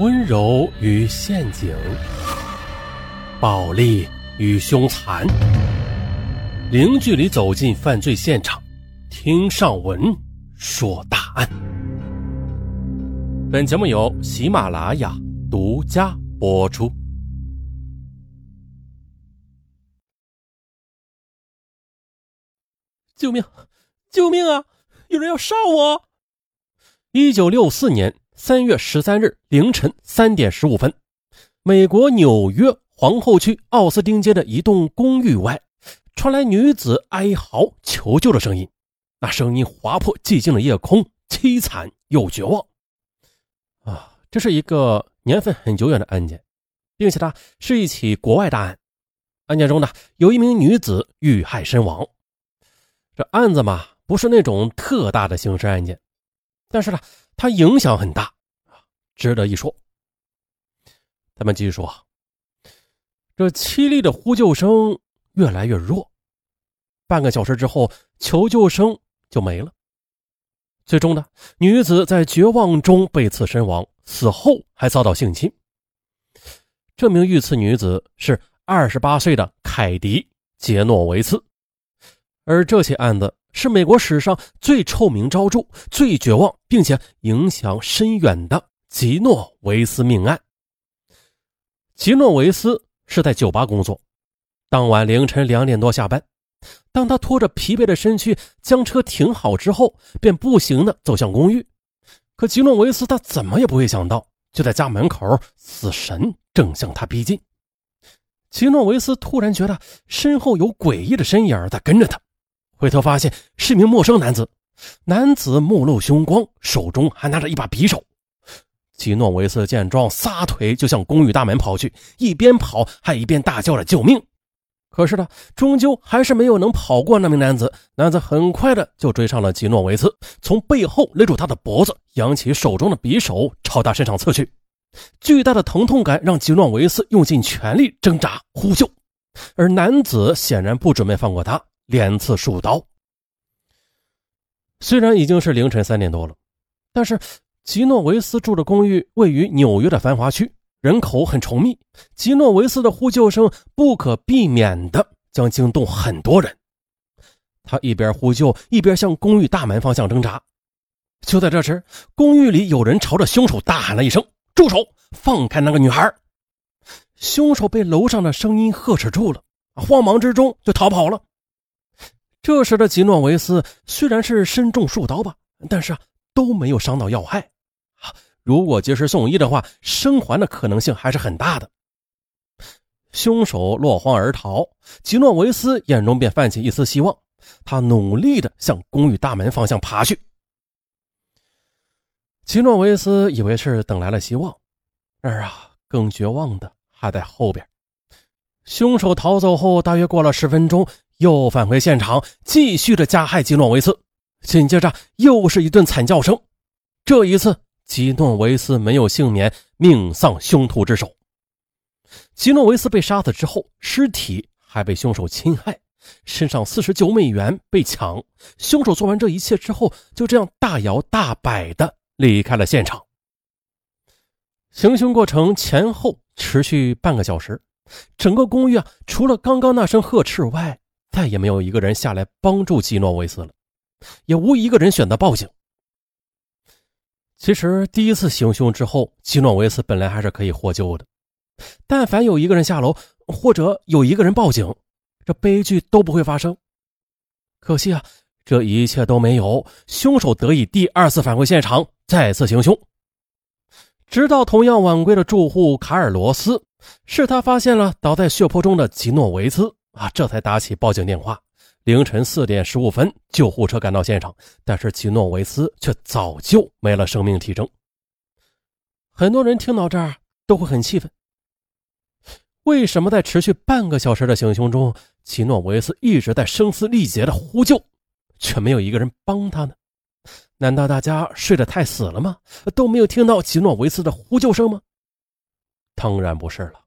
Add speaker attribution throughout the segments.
Speaker 1: 温柔与陷阱，暴力与凶残，零距离走进犯罪现场，听上文说大案。本节目由喜马拉雅独家播出。救命！救命啊！有人要杀我！一九六四年三月十三日凌晨三点十五分，美国纽约皇后区奥斯汀街的一栋公寓外，传来女子哀嚎求救的声音。那声音划破寂静的夜空，凄惨又绝望。啊，这是一个年份很久远的案件，并且它是一起国外大案。案件中呢，有一名女子遇害身亡。这案子嘛，不是那种特大的刑事案件，但是呢，它影响很大，值得一说。咱们继续说，这凄厉的呼救声越来越弱，半个小时之后，求救声就没了。最终呢，女子在绝望中被刺身亡，死后还遭到性侵。这名遇刺女子是二十八岁的凯迪·杰诺维斯。而这起案子是美国史上最臭名昭著、最绝望，并且影响深远的吉诺维斯命案。吉诺维斯是在酒吧工作，当晚凌晨两点多下班，当他拖着疲惫的身躯将车停好之后，便步行的走向公寓。可吉诺维斯他怎么也不会想到，就在家门口，死神正向他逼近。吉诺维斯突然觉得身后有诡异的身影在跟着他。回头发现是名陌生男子，男子目露凶光，手中还拿着一把匕首。吉诺维斯见状，撒腿就向公寓大门跑去，一边跑还一边大叫着救命。可是呢，终究还是没有能跑过那名男子。男子很快的就追上了吉诺维斯，从背后勒住他的脖子，扬起手中的匕首朝他身上刺去。巨大的疼痛感让吉诺维斯用尽全力挣扎呼救，而男子显然不准备放过他。连刺数刀。虽然已经是凌晨三点多了，但是吉诺维斯住的公寓位于纽约的繁华区，人口很稠密。吉诺维斯的呼救声不可避免的将惊动很多人。他一边呼救，一边向公寓大门方向挣扎。就在这时，公寓里有人朝着凶手大喊了一声：“住手！放开那个女孩！”凶手被楼上的声音呵斥住了，慌忙之中就逃跑了。这时的吉诺维斯虽然是身中数刀吧，但是啊都没有伤到要害。如果及时送医的话，生还的可能性还是很大的。凶手落荒而逃，吉诺维斯眼中便泛起一丝希望，他努力的向公寓大门方向爬去。吉诺维斯以为是等来了希望，然而啊，更绝望的还在后边。凶手逃走后，大约过了十分钟。又返回现场，继续的加害吉诺维斯。紧接着又是一顿惨叫声。这一次，吉诺维斯没有幸免，命丧凶徒之手。吉诺维斯被杀死之后，尸体还被凶手侵害，身上四十九美元被抢。凶手做完这一切之后，就这样大摇大摆的离开了现场。行凶过程前后持续半个小时，整个公寓啊，除了刚刚那声呵斥外，再也没有一个人下来帮助基诺维斯了，也无一个人选择报警。其实第一次行凶之后，吉诺维斯本来还是可以获救的，但凡有一个人下楼，或者有一个人报警，这悲剧都不会发生。可惜啊，这一切都没有，凶手得以第二次返回现场，再次行凶。直到同样晚归的住户卡尔罗斯，是他发现了倒在血泊中的吉诺维斯。啊，这才打起报警电话。凌晨四点十五分，救护车赶到现场，但是奇诺维斯却早就没了生命体征。很多人听到这儿都会很气愤：为什么在持续半个小时的行凶中，奇诺维斯一直在声嘶力竭的呼救，却没有一个人帮他呢？难道大家睡得太死了吗？都没有听到奇诺维斯的呼救声吗？当然不是了。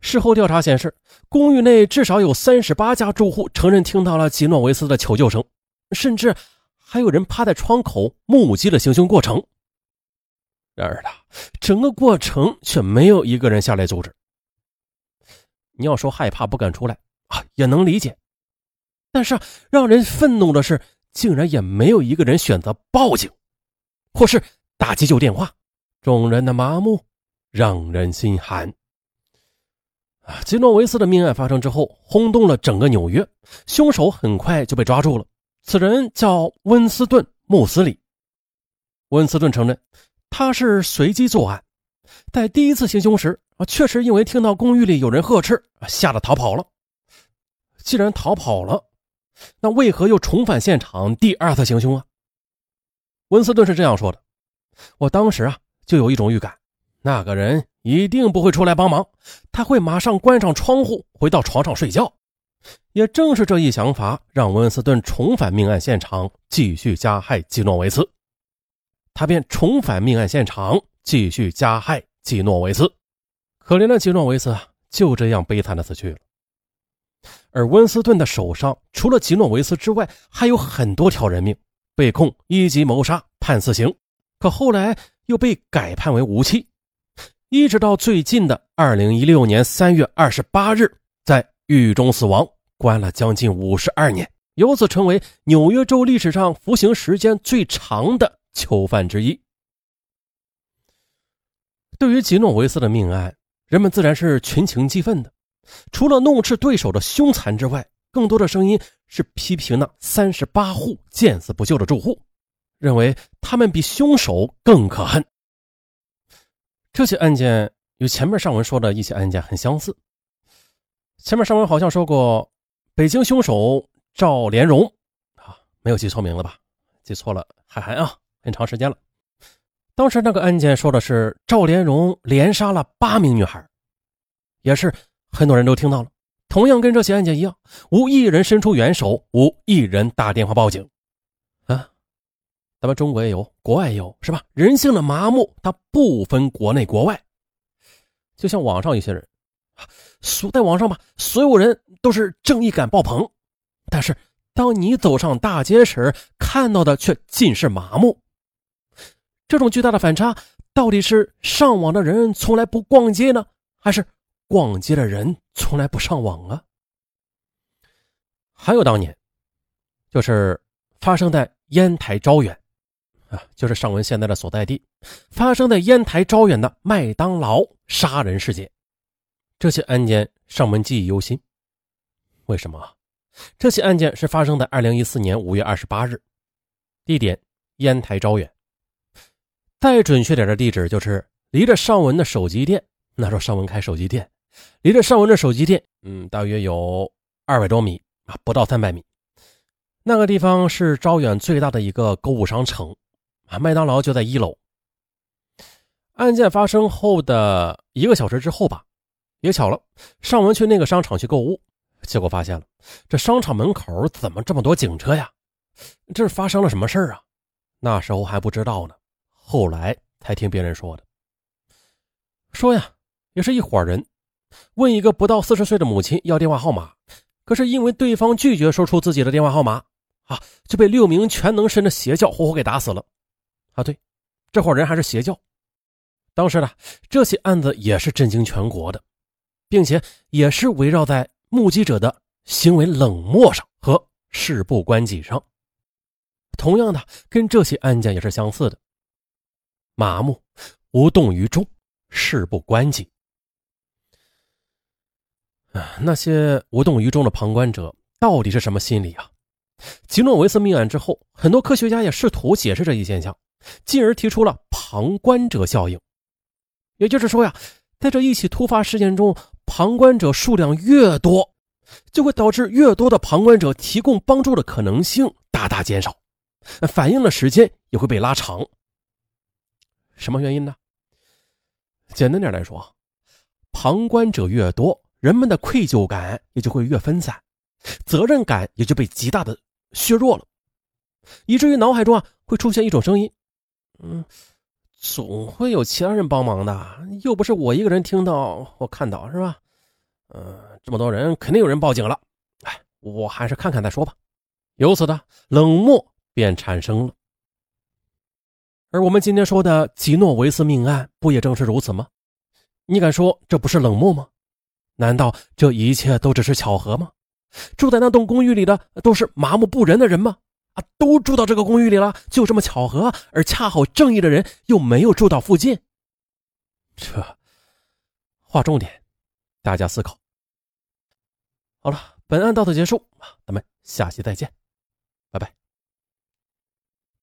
Speaker 1: 事后调查显示，公寓内至少有三十八家住户承认听到了吉诺维斯的求救声，甚至还有人趴在窗口目击了行凶过程。然而呢整个过程却没有一个人下来阻止。你要说害怕不敢出来啊，也能理解。但是让人愤怒的是，竟然也没有一个人选择报警，或是打急救电话。众人的麻木让人心寒。啊，吉诺维斯的命案发生之后，轰动了整个纽约。凶手很快就被抓住了，此人叫温斯顿·穆斯里。温斯顿承认，他是随机作案，在第一次行凶时啊，确实因为听到公寓里有人呵斥，吓得逃跑了。既然逃跑了，那为何又重返现场第二次行凶啊？温斯顿是这样说的：“我当时啊，就有一种预感，那个人一定不会出来帮忙，他会马上关上窗户，回到床上睡觉。”也正是这一想法，让温斯顿重返命案现场，继续加害基诺维斯。他便重返命案现场，继续加害基诺维斯。可怜的基诺维斯，就这样悲惨的死去了。而温斯顿的手上，除了吉诺维斯之外，还有很多条人命，被控一级谋杀，判死刑，可后来又被改判为无期，一直到最近的二零一六年三月二十八日，在狱中死亡，关了将近五十二年，由此成为纽约州历史上服刑时间最长的囚犯之一。对于吉诺维斯的命案，人们自然是群情激愤的。除了怒斥对手的凶残之外，更多的声音是批评那三十八户见死不救的住户，认为他们比凶手更可恨。这起案件与前面上文说的一起案件很相似。前面上文好像说过，北京凶手赵连荣啊，没有记错名了吧？记错了，海涵啊，很长时间了。当时那个案件说的是赵连荣连杀了八名女孩，也是。很多人都听到了，同样跟这起案件一样，无一人伸出援手，无一人打电话报警。咱们中国也有，国外也有，是吧？人性的麻木，它不分国内国外。就像网上一些人，所在网上吧，所有人都是正义感爆棚，但是当你走上大街时，看到的却尽是麻木。这种巨大的反差，到底是上网的人从来不逛街呢，还是？逛街的人从来不上网啊。还有当年，就是发生在烟台招远，啊，就是尚文现在的所在地，发生在烟台招远的麦当劳杀人事件。这起案件尚文记忆犹新。为什么？这起案件是发生在二零一四年五月二十八日，地点烟台招远。再准确点的地址就是离着尚文的手机店，那时候尚文开手机店。离着尚文的手机店，嗯，大约有二百多米啊，不到三百米。那个地方是招远最大的一个购物商城啊，麦当劳就在一楼。案件发生后的一个小时之后吧，也巧了，尚文去那个商场去购物，结果发现了这商场门口怎么这么多警车呀？这是发生了什么事啊？那时候还不知道呢，后来才听别人说的。说呀，也是一伙人。问一个不到四十岁的母亲要电话号码，可是因为对方拒绝说出自己的电话号码，啊，就被六名全能神的邪教活活给打死了。啊，对，这伙人还是邪教。当时呢，这起案子也是震惊全国的，并且也是围绕在目击者的行为冷漠上和事不关己上。同样的，跟这起案件也是相似的，麻木、无动于衷、事不关己。啊那些无动于衷的旁观者到底是什么心理啊？吉诺维斯命案之后，很多科学家也试图解释这一现象，进而提出了旁观者效应。也就是说呀，在这一起突发事件中，旁观者数量越多，就会导致越多的旁观者提供帮助的可能性大大减少，反应的时间也会被拉长。什么原因呢？简单点来说，旁观者越多。人们的愧疚感也就会越分散，责任感也就被极大的削弱了，以至于脑海中啊会出现一种声音：嗯，总会有其他人帮忙的，又不是我一个人听到或看到，是吧？嗯，这么多人，肯定有人报警了。哎，我还是看看再说吧。由此的冷漠便产生了。而我们今天说的吉诺维斯命案，不也正是如此吗？你敢说这不是冷漠吗？难道这一切都只是巧合吗？住在那栋公寓里的都是麻木不仁的人吗？啊，都住到这个公寓里了，就这么巧合，而恰好正义的人又没有住到附近。这，划重点，大家思考。好了，本案到此结束，咱们下期再见，拜拜。